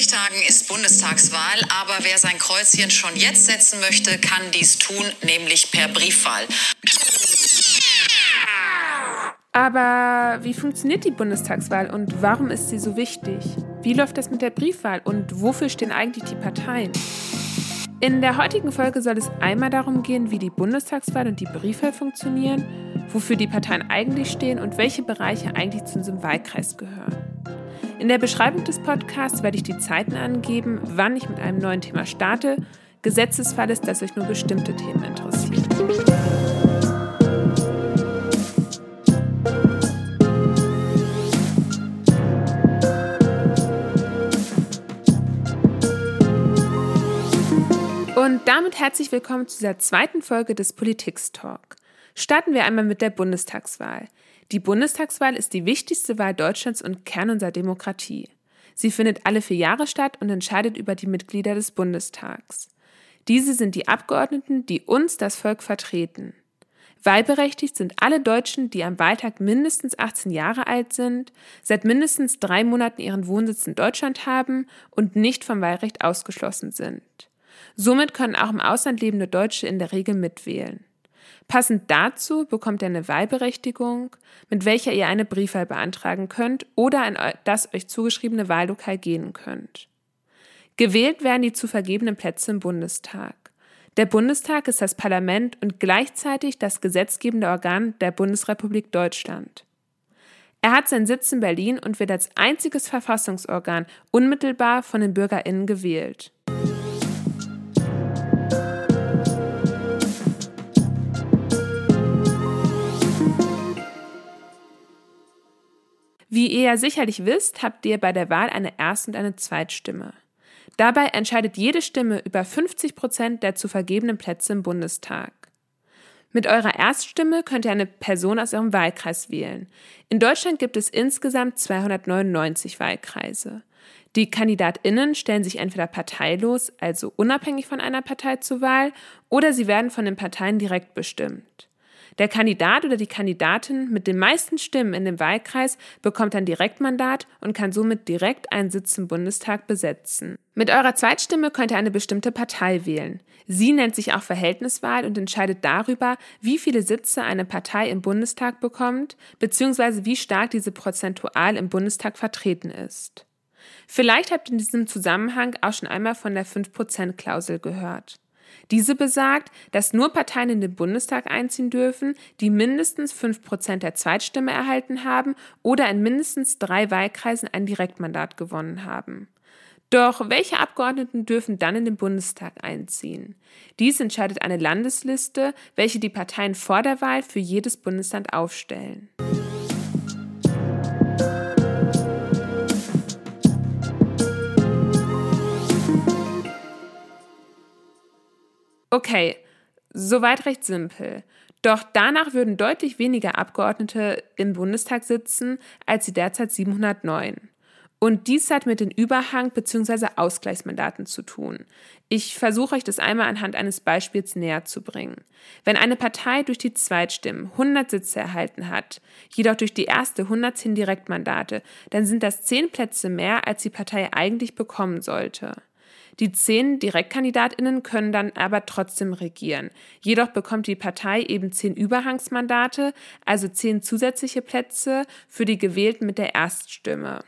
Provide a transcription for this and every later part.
40 Tagen ist Bundestagswahl, aber wer sein Kreuzchen schon jetzt setzen möchte, kann dies tun, nämlich per Briefwahl. Aber wie funktioniert die Bundestagswahl und warum ist sie so wichtig? Wie läuft das mit der Briefwahl und wofür stehen eigentlich die Parteien? In der heutigen Folge soll es einmal darum gehen, wie die Bundestagswahl und die Briefwahl funktionieren, wofür die Parteien eigentlich stehen und welche Bereiche eigentlich zu unserem Wahlkreis gehören. In der Beschreibung des Podcasts werde ich die Zeiten angeben, wann ich mit einem neuen Thema starte. Gesetzesfall ist, dass euch nur bestimmte Themen interessieren. Und damit herzlich willkommen zu dieser zweiten Folge des Politikstalk. Starten wir einmal mit der Bundestagswahl. Die Bundestagswahl ist die wichtigste Wahl Deutschlands und Kern unserer Demokratie. Sie findet alle vier Jahre statt und entscheidet über die Mitglieder des Bundestags. Diese sind die Abgeordneten, die uns, das Volk, vertreten. Wahlberechtigt sind alle Deutschen, die am Wahltag mindestens 18 Jahre alt sind, seit mindestens drei Monaten ihren Wohnsitz in Deutschland haben und nicht vom Wahlrecht ausgeschlossen sind. Somit können auch im Ausland lebende Deutsche in der Regel mitwählen. Passend dazu bekommt ihr eine Wahlberechtigung, mit welcher ihr eine Briefwahl beantragen könnt oder an das euch zugeschriebene Wahllokal gehen könnt. Gewählt werden die zu vergebenen Plätze im Bundestag. Der Bundestag ist das Parlament und gleichzeitig das gesetzgebende Organ der Bundesrepublik Deutschland. Er hat seinen Sitz in Berlin und wird als einziges Verfassungsorgan unmittelbar von den Bürgerinnen gewählt. Wie ihr ja sicherlich wisst, habt ihr bei der Wahl eine Erst- und eine Zweitstimme. Dabei entscheidet jede Stimme über 50 Prozent der zu vergebenen Plätze im Bundestag. Mit eurer Erststimme könnt ihr eine Person aus eurem Wahlkreis wählen. In Deutschland gibt es insgesamt 299 Wahlkreise. Die KandidatInnen stellen sich entweder parteilos, also unabhängig von einer Partei zur Wahl, oder sie werden von den Parteien direkt bestimmt. Der Kandidat oder die Kandidatin mit den meisten Stimmen in dem Wahlkreis bekommt ein Direktmandat und kann somit direkt einen Sitz im Bundestag besetzen. Mit eurer Zweitstimme könnt ihr eine bestimmte Partei wählen. Sie nennt sich auch Verhältniswahl und entscheidet darüber, wie viele Sitze eine Partei im Bundestag bekommt, beziehungsweise wie stark diese prozentual im Bundestag vertreten ist. Vielleicht habt ihr in diesem Zusammenhang auch schon einmal von der 5%-Klausel gehört. Diese besagt, dass nur Parteien in den Bundestag einziehen dürfen, die mindestens 5% der Zweitstimme erhalten haben oder in mindestens drei Wahlkreisen ein Direktmandat gewonnen haben. Doch welche Abgeordneten dürfen dann in den Bundestag einziehen? Dies entscheidet eine Landesliste, welche die Parteien vor der Wahl für jedes Bundesland aufstellen. Okay, soweit recht simpel. Doch danach würden deutlich weniger Abgeordnete im Bundestag sitzen als die derzeit 709. Und dies hat mit den Überhang- bzw. Ausgleichsmandaten zu tun. Ich versuche euch das einmal anhand eines Beispiels näher zu bringen. Wenn eine Partei durch die Zweitstimmen 100 Sitze erhalten hat, jedoch durch die erste 110 Direktmandate, dann sind das 10 Plätze mehr, als die Partei eigentlich bekommen sollte. Die zehn Direktkandidatinnen können dann aber trotzdem regieren. Jedoch bekommt die Partei eben zehn Überhangsmandate, also zehn zusätzliche Plätze für die Gewählten mit der Erststimme.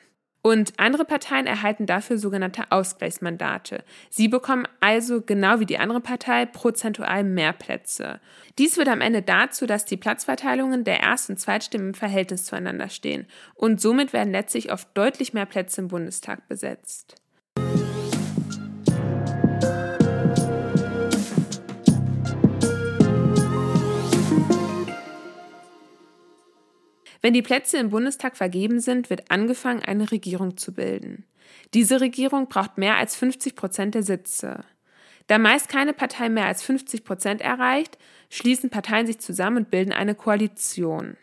Und andere Parteien erhalten dafür sogenannte Ausgleichsmandate. Sie bekommen also genau wie die andere Partei prozentual mehr Plätze. Dies führt am Ende dazu, dass die Platzverteilungen der Erst- und Zweitstimmen im Verhältnis zueinander stehen. Und somit werden letztlich oft deutlich mehr Plätze im Bundestag besetzt. Wenn die Plätze im Bundestag vergeben sind, wird angefangen, eine Regierung zu bilden. Diese Regierung braucht mehr als 50 Prozent der Sitze. Da meist keine Partei mehr als 50 Prozent erreicht, schließen Parteien sich zusammen und bilden eine Koalition.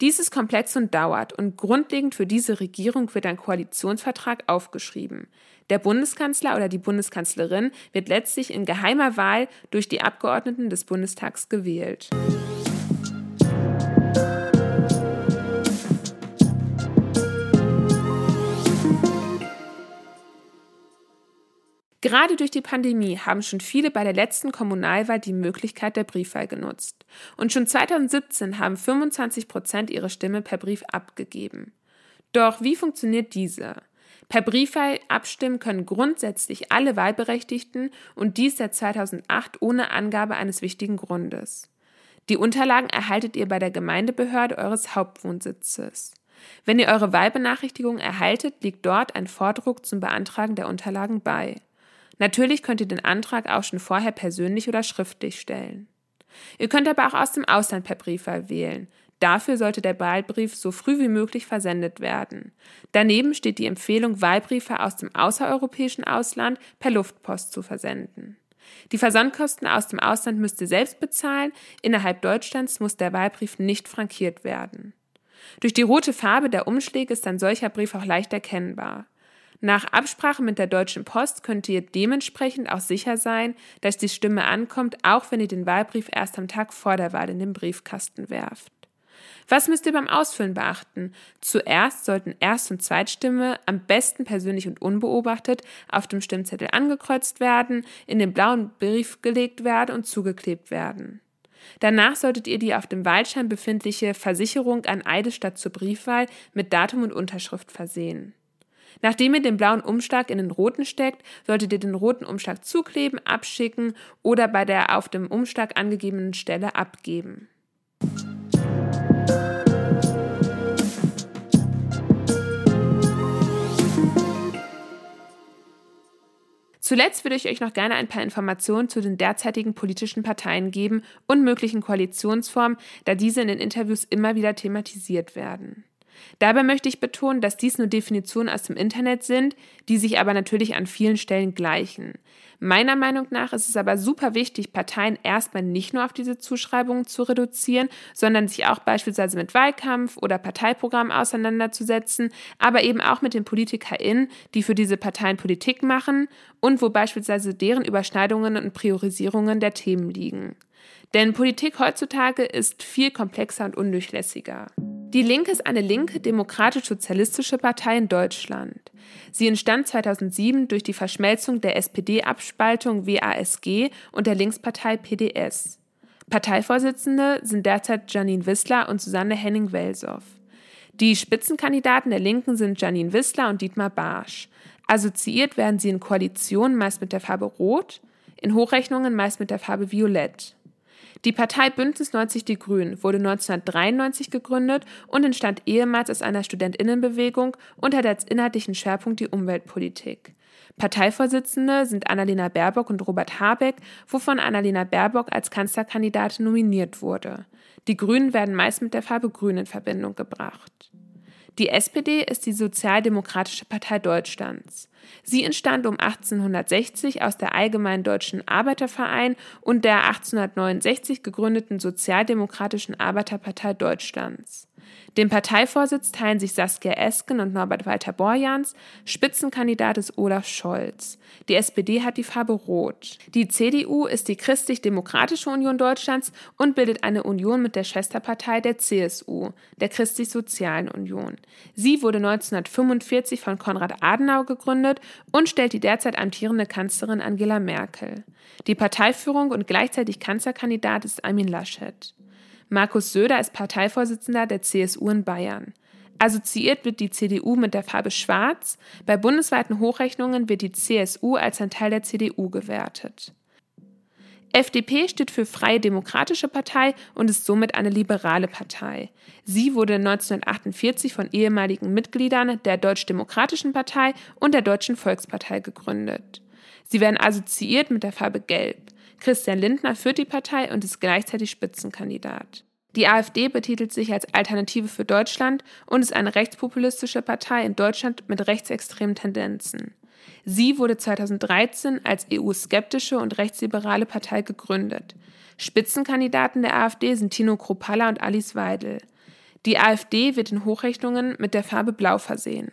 Dies ist komplex und dauert und grundlegend für diese Regierung wird ein Koalitionsvertrag aufgeschrieben. Der Bundeskanzler oder die Bundeskanzlerin wird letztlich in geheimer Wahl durch die Abgeordneten des Bundestags gewählt. Gerade durch die Pandemie haben schon viele bei der letzten Kommunalwahl die Möglichkeit der Briefwahl genutzt. Und schon 2017 haben 25 Prozent ihre Stimme per Brief abgegeben. Doch wie funktioniert diese? Per Briefwahl abstimmen können grundsätzlich alle Wahlberechtigten und dies seit 2008 ohne Angabe eines wichtigen Grundes. Die Unterlagen erhaltet ihr bei der Gemeindebehörde eures Hauptwohnsitzes. Wenn ihr eure Wahlbenachrichtigung erhaltet, liegt dort ein Vordruck zum Beantragen der Unterlagen bei. Natürlich könnt ihr den Antrag auch schon vorher persönlich oder schriftlich stellen. Ihr könnt aber auch aus dem Ausland per Briefwahl wählen. Dafür sollte der Wahlbrief so früh wie möglich versendet werden. Daneben steht die Empfehlung, Wahlbriefe aus dem außereuropäischen Ausland per Luftpost zu versenden. Die Versandkosten aus dem Ausland müsst ihr selbst bezahlen, innerhalb Deutschlands muss der Wahlbrief nicht frankiert werden. Durch die rote Farbe der Umschläge ist ein solcher Brief auch leicht erkennbar. Nach Absprache mit der Deutschen Post könnt ihr dementsprechend auch sicher sein, dass die Stimme ankommt, auch wenn ihr den Wahlbrief erst am Tag vor der Wahl in den Briefkasten werft. Was müsst ihr beim Ausfüllen beachten? Zuerst sollten Erst- und Zweitstimme am besten persönlich und unbeobachtet auf dem Stimmzettel angekreuzt werden, in den blauen Brief gelegt werden und zugeklebt werden. Danach solltet ihr die auf dem Wahlschein befindliche Versicherung an Eidesstadt zur Briefwahl mit Datum und Unterschrift versehen. Nachdem ihr den blauen Umschlag in den roten steckt, solltet ihr den roten Umschlag zukleben, abschicken oder bei der auf dem Umschlag angegebenen Stelle abgeben. Zuletzt würde ich euch noch gerne ein paar Informationen zu den derzeitigen politischen Parteien geben und möglichen Koalitionsformen, da diese in den Interviews immer wieder thematisiert werden. Dabei möchte ich betonen, dass dies nur Definitionen aus dem Internet sind, die sich aber natürlich an vielen Stellen gleichen. Meiner Meinung nach ist es aber super wichtig, Parteien erstmal nicht nur auf diese Zuschreibungen zu reduzieren, sondern sich auch beispielsweise mit Wahlkampf oder Parteiprogramm auseinanderzusetzen, aber eben auch mit den PolitikerInnen, die für diese Parteien Politik machen und wo beispielsweise deren Überschneidungen und Priorisierungen der Themen liegen. Denn Politik heutzutage ist viel komplexer und undurchlässiger. Die Linke ist eine linke demokratisch-sozialistische Partei in Deutschland. Sie entstand 2007 durch die Verschmelzung der SPD-Abspaltung WASG und der Linkspartei PDS. Parteivorsitzende sind derzeit Janine Wissler und Susanne Henning-Welsow. Die Spitzenkandidaten der Linken sind Janine Wissler und Dietmar Barsch. Assoziiert werden sie in Koalitionen meist mit der Farbe Rot, in Hochrechnungen meist mit der Farbe Violett. Die Partei Bündnis 90 Die Grünen wurde 1993 gegründet und entstand ehemals aus einer Studentinnenbewegung und hat als inhaltlichen Schwerpunkt die Umweltpolitik. Parteivorsitzende sind Annalena Baerbock und Robert Habeck, wovon Annalena Baerbock als Kanzlerkandidatin nominiert wurde. Die Grünen werden meist mit der Farbe Grün in Verbindung gebracht. Die SPD ist die Sozialdemokratische Partei Deutschlands. Sie entstand um 1860 aus der Allgemeinen Deutschen Arbeiterverein und der 1869 gegründeten Sozialdemokratischen Arbeiterpartei Deutschlands. Den Parteivorsitz teilen sich Saskia Esken und Norbert Walter Borjans. Spitzenkandidat ist Olaf Scholz. Die SPD hat die Farbe Rot. Die CDU ist die Christlich-Demokratische Union Deutschlands und bildet eine Union mit der Schwesterpartei der CSU, der Christlich-Sozialen Union. Sie wurde 1945 von Konrad Adenauer gegründet und stellt die derzeit amtierende Kanzlerin Angela Merkel. Die Parteiführung und gleichzeitig Kanzlerkandidat ist Armin Laschet. Markus Söder ist Parteivorsitzender der CSU in Bayern. Assoziiert wird die CDU mit der Farbe Schwarz. Bei bundesweiten Hochrechnungen wird die CSU als ein Teil der CDU gewertet. FDP steht für Freie Demokratische Partei und ist somit eine liberale Partei. Sie wurde 1948 von ehemaligen Mitgliedern der Deutsch-Demokratischen Partei und der Deutschen Volkspartei gegründet. Sie werden assoziiert mit der Farbe Gelb. Christian Lindner führt die Partei und ist gleichzeitig Spitzenkandidat. Die AfD betitelt sich als Alternative für Deutschland und ist eine rechtspopulistische Partei in Deutschland mit rechtsextremen Tendenzen. Sie wurde 2013 als EU-skeptische und rechtsliberale Partei gegründet. Spitzenkandidaten der AfD sind Tino Kropalla und Alice Weidel. Die AfD wird in Hochrechnungen mit der Farbe Blau versehen.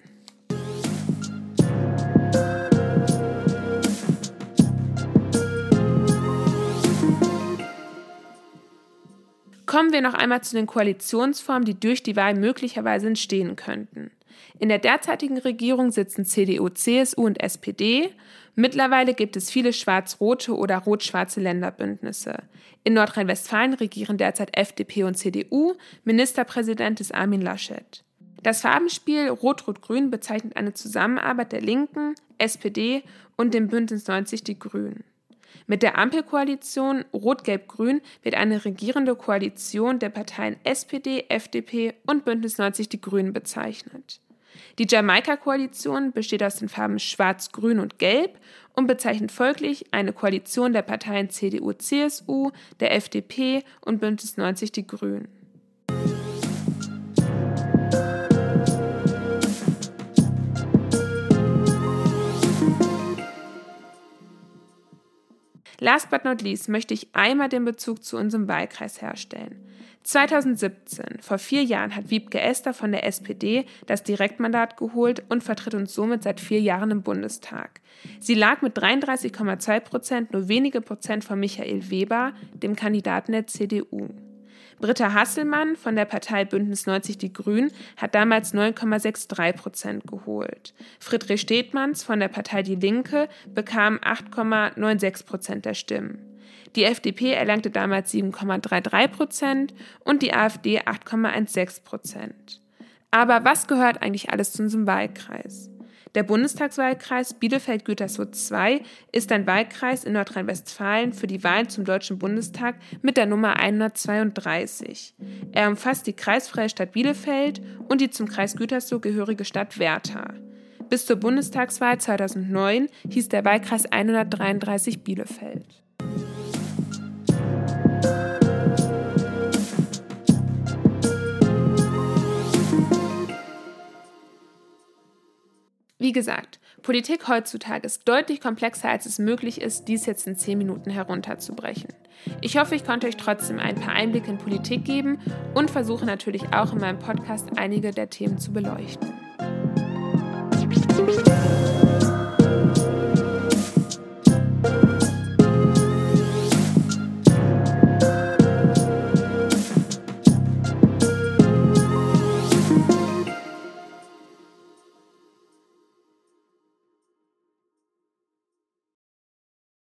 Kommen wir noch einmal zu den Koalitionsformen, die durch die Wahl möglicherweise entstehen könnten. In der derzeitigen Regierung sitzen CDU, CSU und SPD. Mittlerweile gibt es viele schwarz-rote oder rot-schwarze Länderbündnisse. In Nordrhein-Westfalen regieren derzeit FDP und CDU, Ministerpräsident ist Armin Laschet. Das Farbenspiel Rot-Rot-Grün bezeichnet eine Zusammenarbeit der Linken, SPD und dem Bündnis 90 Die Grünen. Mit der Ampelkoalition Rot-Gelb-Grün wird eine regierende Koalition der Parteien SPD, FDP und Bündnis 90 Die Grünen bezeichnet. Die Jamaika-Koalition besteht aus den Farben Schwarz, Grün und Gelb und bezeichnet folglich eine Koalition der Parteien CDU, CSU, der FDP und Bündnis 90 Die Grünen. Last but not least möchte ich einmal den Bezug zu unserem Wahlkreis herstellen. 2017, vor vier Jahren, hat Wiebke Esther von der SPD das Direktmandat geholt und vertritt uns somit seit vier Jahren im Bundestag. Sie lag mit 33,2 Prozent nur wenige Prozent von Michael Weber, dem Kandidaten der CDU. Britta Hasselmann von der Partei Bündnis 90 Die Grünen hat damals 9,63 Prozent geholt. Friedrich Stedmanns von der Partei Die Linke bekam 8,96 Prozent der Stimmen. Die FDP erlangte damals 7,33 Prozent und die AfD 8,16 Prozent. Aber was gehört eigentlich alles zu unserem Wahlkreis? Der Bundestagswahlkreis Bielefeld-Gütersloh II ist ein Wahlkreis in Nordrhein-Westfalen für die Wahlen zum Deutschen Bundestag mit der Nummer 132. Er umfasst die kreisfreie Stadt Bielefeld und die zum Kreis Gütersloh gehörige Stadt Werther. Bis zur Bundestagswahl 2009 hieß der Wahlkreis 133 Bielefeld. Wie gesagt, Politik heutzutage ist deutlich komplexer, als es möglich ist, dies jetzt in 10 Minuten herunterzubrechen. Ich hoffe, ich konnte euch trotzdem ein paar Einblicke in Politik geben und versuche natürlich auch in meinem Podcast einige der Themen zu beleuchten.